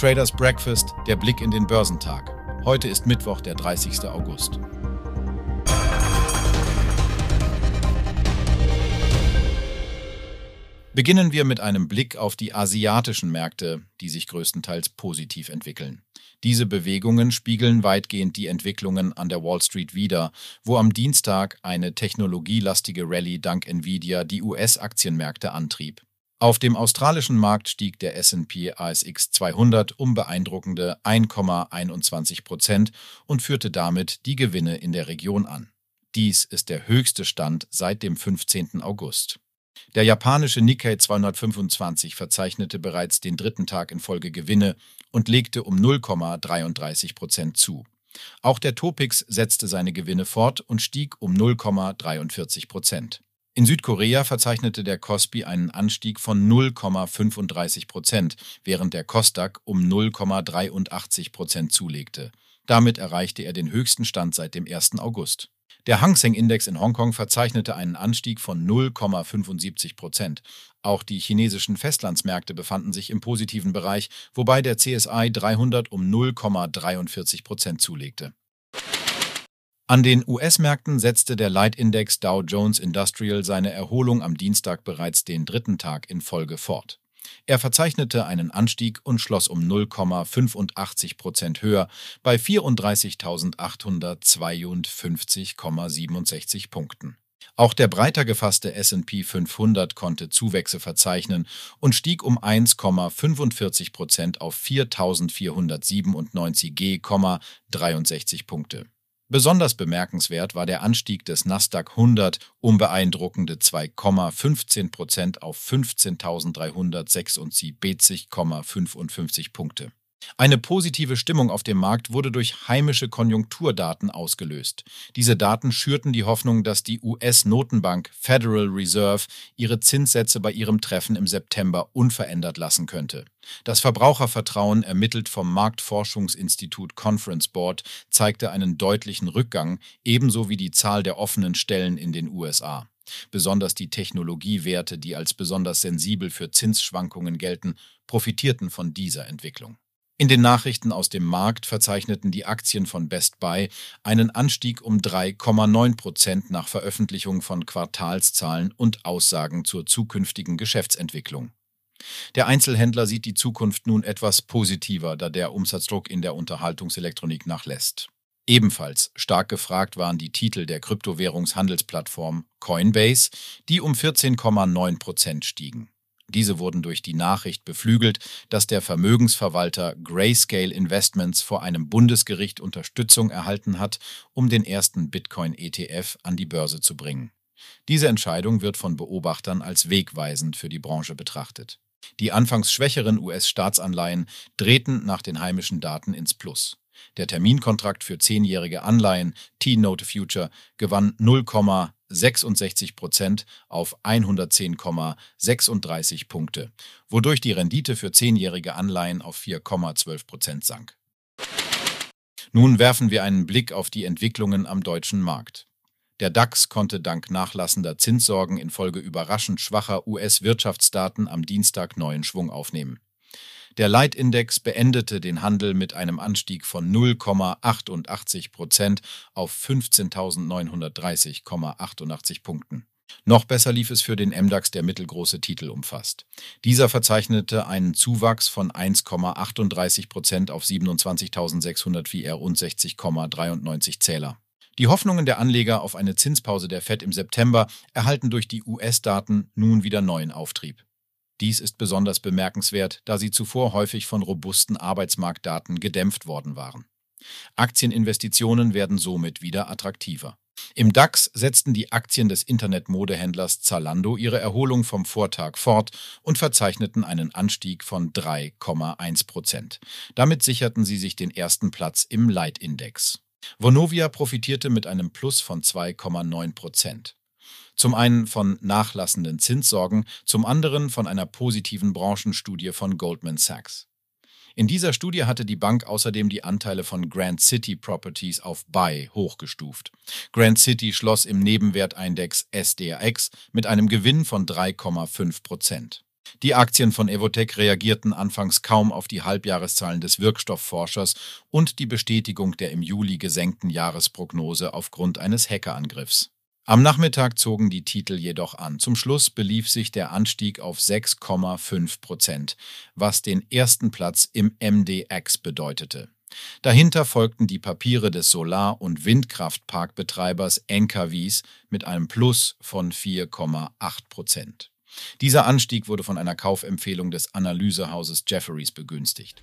Traders Breakfast, der Blick in den Börsentag. Heute ist Mittwoch, der 30. August. Beginnen wir mit einem Blick auf die asiatischen Märkte, die sich größtenteils positiv entwickeln. Diese Bewegungen spiegeln weitgehend die Entwicklungen an der Wall Street wider, wo am Dienstag eine technologielastige Rallye dank Nvidia die US-Aktienmärkte antrieb. Auf dem australischen Markt stieg der S&P ASX 200 um beeindruckende 1,21 Prozent und führte damit die Gewinne in der Region an. Dies ist der höchste Stand seit dem 15. August. Der japanische Nikkei 225 verzeichnete bereits den dritten Tag in Folge Gewinne und legte um 0,33 Prozent zu. Auch der Topix setzte seine Gewinne fort und stieg um 0,43 Prozent. In Südkorea verzeichnete der Kospi einen Anstieg von 0,35 Prozent, während der Kosdaq um 0,83 Prozent zulegte. Damit erreichte er den höchsten Stand seit dem 1. August. Der Hang Seng Index in Hongkong verzeichnete einen Anstieg von 0,75 Prozent. Auch die chinesischen Festlandsmärkte befanden sich im positiven Bereich, wobei der CSI 300 um 0,43 Prozent zulegte. An den US-Märkten setzte der Leitindex Dow Jones Industrial seine Erholung am Dienstag bereits den dritten Tag in Folge fort. Er verzeichnete einen Anstieg und schloss um 0,85 Prozent höher bei 34.852,67 Punkten. Auch der breiter gefasste SP 500 konnte Zuwächse verzeichnen und stieg um 1,45 Prozent auf 4.497 G,63 Punkte. Besonders bemerkenswert war der Anstieg des Nasdaq 100 um beeindruckende 2,15 Prozent auf 15.376,55 Punkte. Eine positive Stimmung auf dem Markt wurde durch heimische Konjunkturdaten ausgelöst. Diese Daten schürten die Hoffnung, dass die US-Notenbank Federal Reserve ihre Zinssätze bei ihrem Treffen im September unverändert lassen könnte. Das Verbrauchervertrauen, ermittelt vom Marktforschungsinstitut Conference Board, zeigte einen deutlichen Rückgang, ebenso wie die Zahl der offenen Stellen in den USA. Besonders die Technologiewerte, die als besonders sensibel für Zinsschwankungen gelten, profitierten von dieser Entwicklung. In den Nachrichten aus dem Markt verzeichneten die Aktien von Best Buy einen Anstieg um 3,9 Prozent nach Veröffentlichung von Quartalszahlen und Aussagen zur zukünftigen Geschäftsentwicklung. Der Einzelhändler sieht die Zukunft nun etwas positiver, da der Umsatzdruck in der Unterhaltungselektronik nachlässt. Ebenfalls stark gefragt waren die Titel der Kryptowährungshandelsplattform Coinbase, die um 14,9 Prozent stiegen. Diese wurden durch die Nachricht beflügelt, dass der Vermögensverwalter Grayscale Investments vor einem Bundesgericht Unterstützung erhalten hat, um den ersten Bitcoin-ETF an die Börse zu bringen. Diese Entscheidung wird von Beobachtern als wegweisend für die Branche betrachtet. Die anfangs schwächeren US-Staatsanleihen drehten nach den heimischen Daten ins Plus. Der Terminkontrakt für zehnjährige Anleihen T-Note Future gewann 0,66 Prozent auf 110,36 Punkte, wodurch die Rendite für zehnjährige Anleihen auf 4,12 Prozent sank. Nun werfen wir einen Blick auf die Entwicklungen am deutschen Markt. Der DAX konnte dank nachlassender Zinssorgen infolge überraschend schwacher US-Wirtschaftsdaten am Dienstag neuen Schwung aufnehmen. Der Leitindex beendete den Handel mit einem Anstieg von 0,88 Prozent auf 15.930,88 Punkten. Noch besser lief es für den MDAX, der mittelgroße Titel umfasst. Dieser verzeichnete einen Zuwachs von 1,38 Prozent auf 27.664,93 Zähler. Die Hoffnungen der Anleger auf eine Zinspause der Fed im September erhalten durch die US-Daten nun wieder neuen Auftrieb. Dies ist besonders bemerkenswert, da sie zuvor häufig von robusten Arbeitsmarktdaten gedämpft worden waren. Aktieninvestitionen werden somit wieder attraktiver. Im DAX setzten die Aktien des Internetmodehändlers Zalando ihre Erholung vom Vortag fort und verzeichneten einen Anstieg von 3,1 Prozent. Damit sicherten sie sich den ersten Platz im Leitindex. Vonovia profitierte mit einem Plus von 2,9 Prozent. Zum einen von nachlassenden Zinssorgen, zum anderen von einer positiven Branchenstudie von Goldman Sachs. In dieser Studie hatte die Bank außerdem die Anteile von Grand City Properties auf Buy hochgestuft. Grand City schloss im Nebenwertindex SDRX mit einem Gewinn von 3,5 Prozent. Die Aktien von Evotec reagierten anfangs kaum auf die Halbjahreszahlen des Wirkstoffforschers und die Bestätigung der im Juli gesenkten Jahresprognose aufgrund eines Hackerangriffs. Am Nachmittag zogen die Titel jedoch an. Zum Schluss belief sich der Anstieg auf 6,5 Prozent, was den ersten Platz im MDX bedeutete. Dahinter folgten die Papiere des Solar- und Windkraftparkbetreibers Encavis mit einem Plus von 4,8 Prozent. Dieser Anstieg wurde von einer Kaufempfehlung des Analysehauses Jefferies begünstigt.